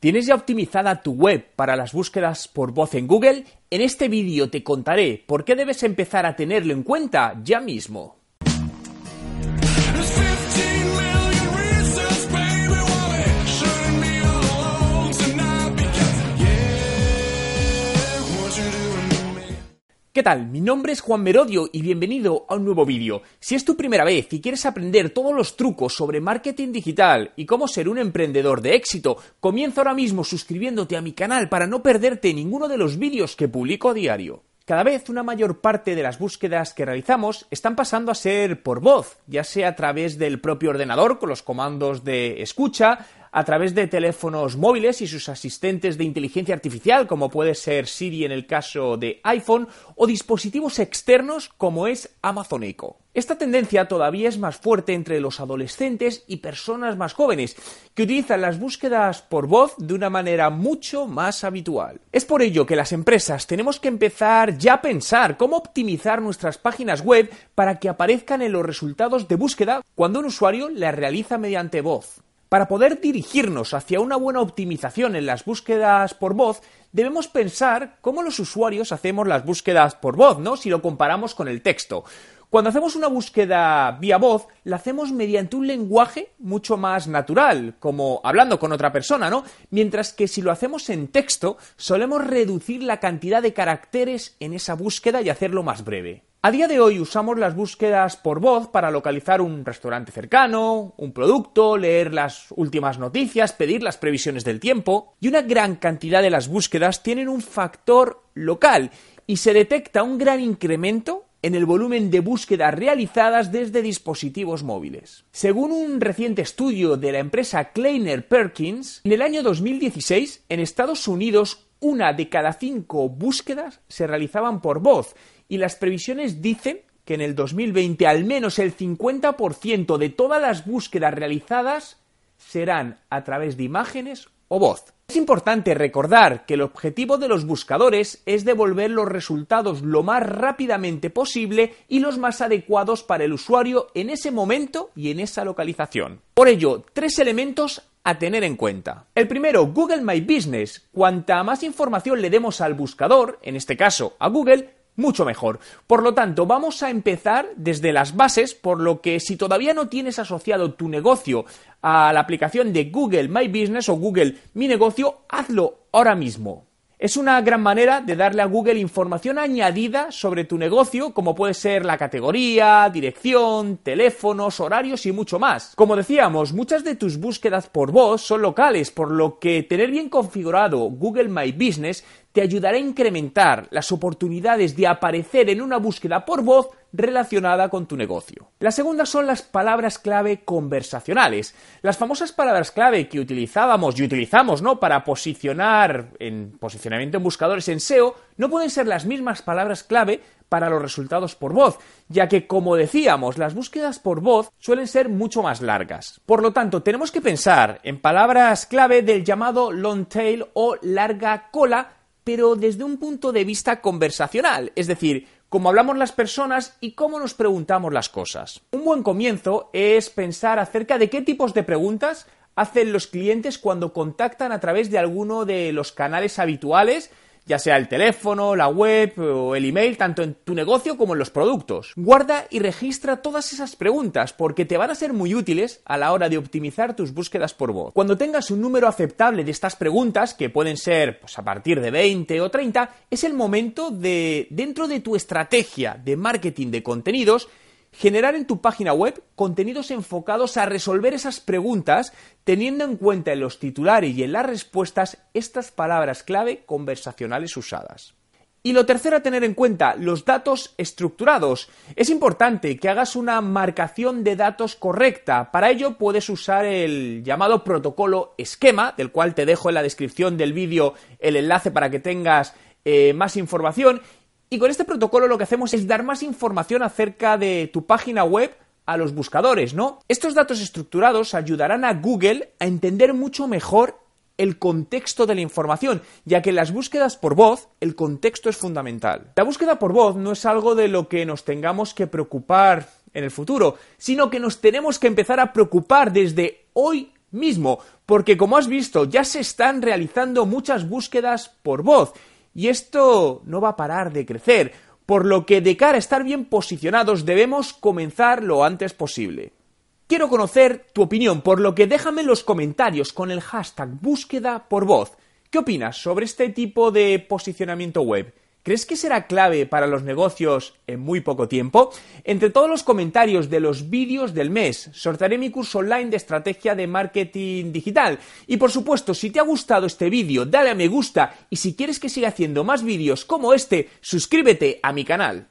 ¿Tienes ya optimizada tu web para las búsquedas por voz en Google? En este vídeo te contaré por qué debes empezar a tenerlo en cuenta ya mismo. ¿Qué tal? Mi nombre es Juan Merodio y bienvenido a un nuevo vídeo. Si es tu primera vez y quieres aprender todos los trucos sobre marketing digital y cómo ser un emprendedor de éxito, comienza ahora mismo suscribiéndote a mi canal para no perderte ninguno de los vídeos que publico a diario. Cada vez una mayor parte de las búsquedas que realizamos están pasando a ser por voz, ya sea a través del propio ordenador con los comandos de escucha, a través de teléfonos móviles y sus asistentes de inteligencia artificial, como puede ser Siri en el caso de iPhone, o dispositivos externos como es Amazon Echo. Esta tendencia todavía es más fuerte entre los adolescentes y personas más jóvenes, que utilizan las búsquedas por voz de una manera mucho más habitual. Es por ello que las empresas tenemos que empezar ya a pensar cómo optimizar nuestras páginas web para que aparezcan en los resultados de búsqueda cuando un usuario las realiza mediante voz. Para poder dirigirnos hacia una buena optimización en las búsquedas por voz, debemos pensar cómo los usuarios hacemos las búsquedas por voz, ¿no? Si lo comparamos con el texto. Cuando hacemos una búsqueda vía voz, la hacemos mediante un lenguaje mucho más natural, como hablando con otra persona, ¿no? Mientras que si lo hacemos en texto, solemos reducir la cantidad de caracteres en esa búsqueda y hacerlo más breve. A día de hoy usamos las búsquedas por voz para localizar un restaurante cercano, un producto, leer las últimas noticias, pedir las previsiones del tiempo, y una gran cantidad de las búsquedas tienen un factor local y se detecta un gran incremento en el volumen de búsquedas realizadas desde dispositivos móviles. Según un reciente estudio de la empresa Kleiner Perkins, en el año 2016 en Estados Unidos una de cada cinco búsquedas se realizaban por voz y las previsiones dicen que en el 2020 al menos el 50% de todas las búsquedas realizadas serán a través de imágenes o voz. Es importante recordar que el objetivo de los buscadores es devolver los resultados lo más rápidamente posible y los más adecuados para el usuario en ese momento y en esa localización. Por ello, tres elementos a tener en cuenta. El primero, Google My Business. Cuanta más información le demos al buscador, en este caso a Google, mucho mejor. Por lo tanto, vamos a empezar desde las bases, por lo que si todavía no tienes asociado tu negocio a la aplicación de Google My Business o Google Mi Negocio, hazlo ahora mismo. Es una gran manera de darle a Google información añadida sobre tu negocio, como puede ser la categoría, dirección, teléfonos, horarios y mucho más. Como decíamos, muchas de tus búsquedas por voz son locales, por lo que tener bien configurado Google My Business te ayudará a incrementar las oportunidades de aparecer en una búsqueda por voz relacionada con tu negocio. La segunda son las palabras clave conversacionales. Las famosas palabras clave que utilizábamos y utilizamos, ¿no? Para posicionar en posicionamiento en buscadores en SEO, no pueden ser las mismas palabras clave para los resultados por voz, ya que, como decíamos, las búsquedas por voz suelen ser mucho más largas. Por lo tanto, tenemos que pensar en palabras clave del llamado long tail o larga cola pero desde un punto de vista conversacional, es decir, cómo hablamos las personas y cómo nos preguntamos las cosas. Un buen comienzo es pensar acerca de qué tipos de preguntas hacen los clientes cuando contactan a través de alguno de los canales habituales ya sea el teléfono, la web o el email, tanto en tu negocio como en los productos. Guarda y registra todas esas preguntas porque te van a ser muy útiles a la hora de optimizar tus búsquedas por voz. Cuando tengas un número aceptable de estas preguntas, que pueden ser pues, a partir de 20 o 30, es el momento de, dentro de tu estrategia de marketing de contenidos, generar en tu página web contenidos enfocados a resolver esas preguntas teniendo en cuenta en los titulares y en las respuestas estas palabras clave conversacionales usadas. Y lo tercero a tener en cuenta, los datos estructurados. Es importante que hagas una marcación de datos correcta. Para ello puedes usar el llamado protocolo esquema, del cual te dejo en la descripción del vídeo el enlace para que tengas eh, más información y con este protocolo lo que hacemos es dar más información acerca de tu página web a los buscadores, ¿no? Estos datos estructurados ayudarán a Google a entender mucho mejor el contexto de la información, ya que en las búsquedas por voz el contexto es fundamental. La búsqueda por voz no es algo de lo que nos tengamos que preocupar en el futuro, sino que nos tenemos que empezar a preocupar desde hoy mismo, porque como has visto ya se están realizando muchas búsquedas por voz y esto no va a parar de crecer, por lo que de cara a estar bien posicionados debemos comenzar lo antes posible. Quiero conocer tu opinión, por lo que déjame en los comentarios con el hashtag búsqueda por voz. ¿Qué opinas sobre este tipo de posicionamiento web? ¿Crees que será clave para los negocios en muy poco tiempo? Entre todos los comentarios de los vídeos del mes, sortearé mi curso online de estrategia de marketing digital. Y por supuesto, si te ha gustado este vídeo, dale a me gusta y si quieres que siga haciendo más vídeos como este, suscríbete a mi canal.